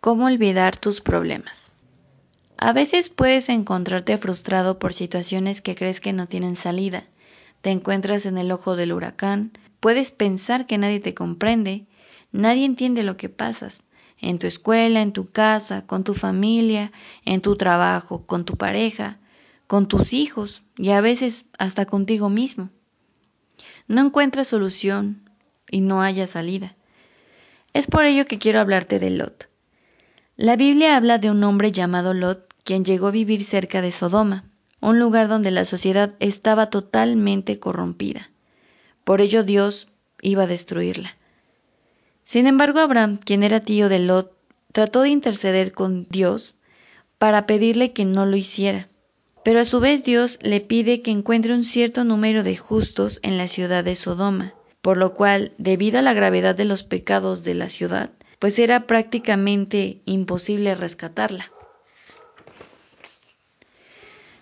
¿Cómo olvidar tus problemas? A veces puedes encontrarte frustrado por situaciones que crees que no tienen salida. Te encuentras en el ojo del huracán, puedes pensar que nadie te comprende, nadie entiende lo que pasas, en tu escuela, en tu casa, con tu familia, en tu trabajo, con tu pareja, con tus hijos y a veces hasta contigo mismo. No encuentras solución y no haya salida. Es por ello que quiero hablarte de Lot. La Biblia habla de un hombre llamado Lot, quien llegó a vivir cerca de Sodoma, un lugar donde la sociedad estaba totalmente corrompida. Por ello Dios iba a destruirla. Sin embargo, Abraham, quien era tío de Lot, trató de interceder con Dios para pedirle que no lo hiciera. Pero a su vez Dios le pide que encuentre un cierto número de justos en la ciudad de Sodoma, por lo cual, debido a la gravedad de los pecados de la ciudad, pues era prácticamente imposible rescatarla.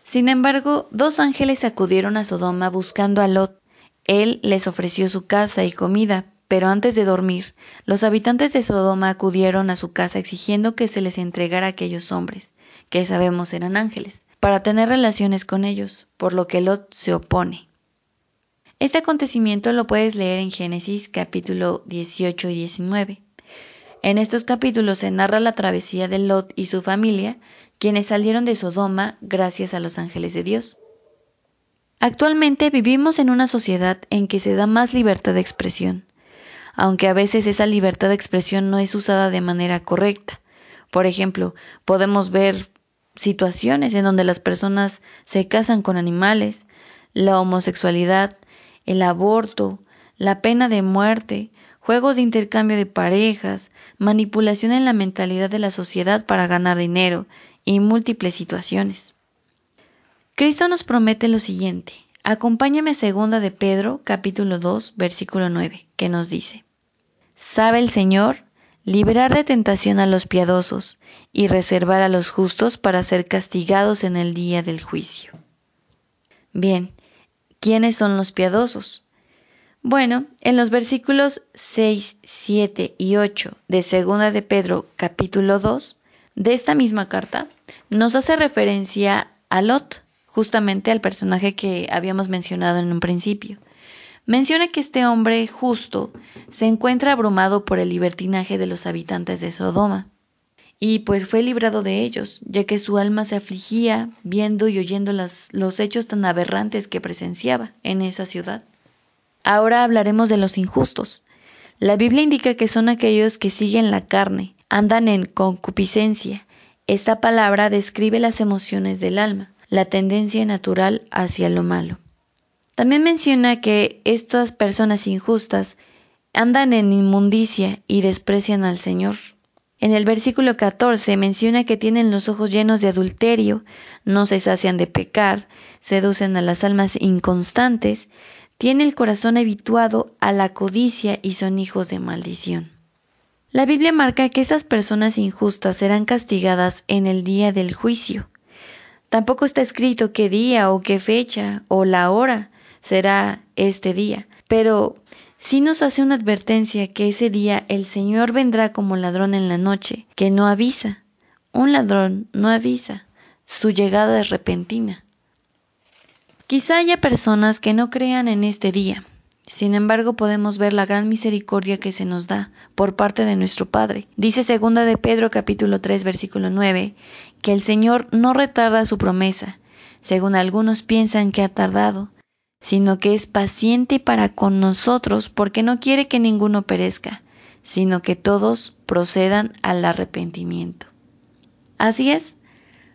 Sin embargo, dos ángeles acudieron a Sodoma buscando a Lot. Él les ofreció su casa y comida, pero antes de dormir, los habitantes de Sodoma acudieron a su casa exigiendo que se les entregara a aquellos hombres, que sabemos eran ángeles, para tener relaciones con ellos, por lo que Lot se opone. Este acontecimiento lo puedes leer en Génesis capítulo 18 y 19. En estos capítulos se narra la travesía de Lot y su familia, quienes salieron de Sodoma gracias a los ángeles de Dios. Actualmente vivimos en una sociedad en que se da más libertad de expresión, aunque a veces esa libertad de expresión no es usada de manera correcta. Por ejemplo, podemos ver situaciones en donde las personas se casan con animales, la homosexualidad, el aborto, la pena de muerte, juegos de intercambio de parejas, manipulación en la mentalidad de la sociedad para ganar dinero y múltiples situaciones. Cristo nos promete lo siguiente. Acompáñame a segunda de Pedro, capítulo 2, versículo 9, que nos dice: Sabe el Señor liberar de tentación a los piadosos y reservar a los justos para ser castigados en el día del juicio. Bien, ¿quiénes son los piadosos? Bueno, en los versículos 6, 7 y 8 de Segunda de Pedro capítulo 2 de esta misma carta nos hace referencia a Lot, justamente al personaje que habíamos mencionado en un principio. Menciona que este hombre justo se encuentra abrumado por el libertinaje de los habitantes de Sodoma, y pues fue librado de ellos, ya que su alma se afligía viendo y oyendo los hechos tan aberrantes que presenciaba en esa ciudad. Ahora hablaremos de los injustos. La Biblia indica que son aquellos que siguen la carne, andan en concupiscencia. Esta palabra describe las emociones del alma, la tendencia natural hacia lo malo. También menciona que estas personas injustas andan en inmundicia y desprecian al Señor. En el versículo 14 menciona que tienen los ojos llenos de adulterio, no se sacian de pecar, seducen a las almas inconstantes, tiene el corazón habituado a la codicia y son hijos de maldición. La Biblia marca que estas personas injustas serán castigadas en el día del juicio. Tampoco está escrito qué día o qué fecha o la hora será este día, pero sí nos hace una advertencia que ese día el Señor vendrá como ladrón en la noche, que no avisa. Un ladrón no avisa, su llegada es repentina. Quizá haya personas que no crean en este día. Sin embargo, podemos ver la gran misericordia que se nos da por parte de nuestro Padre. Dice segunda de Pedro capítulo 3 versículo 9 que el Señor no retarda su promesa, según algunos piensan que ha tardado, sino que es paciente para con nosotros porque no quiere que ninguno perezca, sino que todos procedan al arrepentimiento. Así es,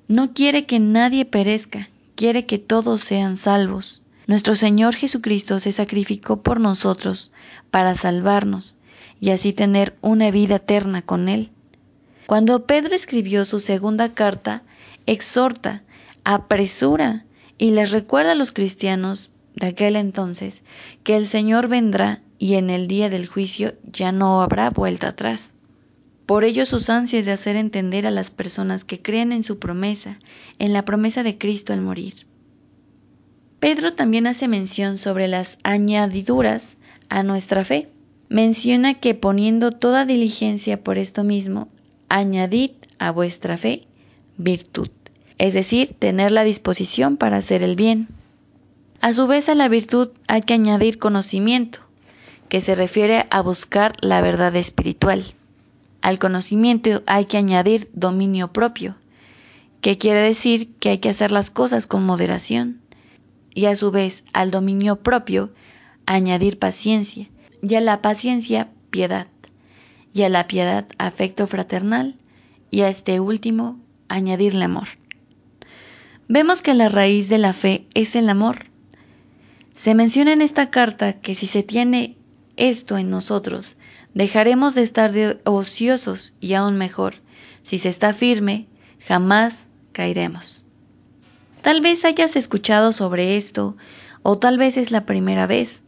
no quiere que nadie perezca, quiere que todos sean salvos. Nuestro Señor Jesucristo se sacrificó por nosotros para salvarnos y así tener una vida eterna con Él. Cuando Pedro escribió su segunda carta, exhorta, apresura y les recuerda a los cristianos de aquel entonces que el Señor vendrá y en el día del juicio ya no habrá vuelta atrás. Por ello sus ansias de hacer entender a las personas que creen en su promesa, en la promesa de Cristo al morir. Pedro también hace mención sobre las añadiduras a nuestra fe. Menciona que poniendo toda diligencia por esto mismo, añadid a vuestra fe virtud, es decir, tener la disposición para hacer el bien. A su vez a la virtud hay que añadir conocimiento, que se refiere a buscar la verdad espiritual. Al conocimiento hay que añadir dominio propio, que quiere decir que hay que hacer las cosas con moderación. Y a su vez al dominio propio añadir paciencia, y a la paciencia piedad, y a la piedad afecto fraternal, y a este último añadirle amor. Vemos que la raíz de la fe es el amor. Se menciona en esta carta que si se tiene esto en nosotros, dejaremos de estar ociosos y aún mejor, si se está firme, jamás caeremos. Tal vez hayas escuchado sobre esto o tal vez es la primera vez,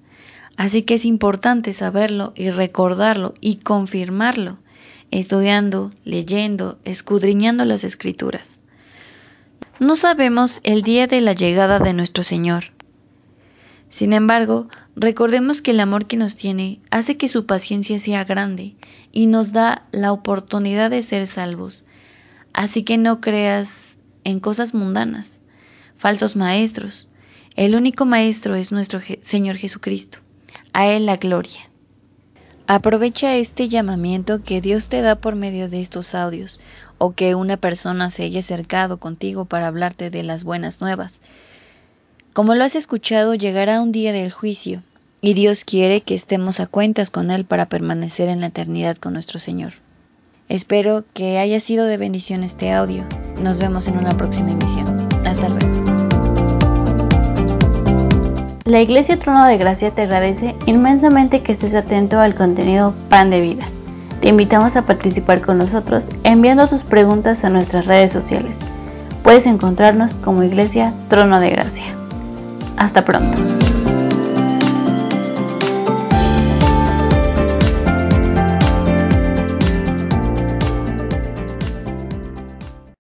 así que es importante saberlo y recordarlo y confirmarlo, estudiando, leyendo, escudriñando las escrituras. No sabemos el día de la llegada de nuestro Señor. Sin embargo, Recordemos que el amor que nos tiene hace que su paciencia sea grande y nos da la oportunidad de ser salvos. Así que no creas en cosas mundanas, falsos maestros. El único maestro es nuestro Señor Jesucristo. A Él la gloria. Aprovecha este llamamiento que Dios te da por medio de estos audios o que una persona se haya acercado contigo para hablarte de las buenas nuevas. Como lo has escuchado, llegará un día del juicio, y Dios quiere que estemos a cuentas con Él para permanecer en la eternidad con nuestro Señor. Espero que haya sido de bendición este audio. Nos vemos en una próxima emisión. Hasta luego. La Iglesia Trono de Gracia te agradece inmensamente que estés atento al contenido Pan de Vida. Te invitamos a participar con nosotros enviando tus preguntas a nuestras redes sociales. Puedes encontrarnos como Iglesia Trono de Gracia. Hasta pronto.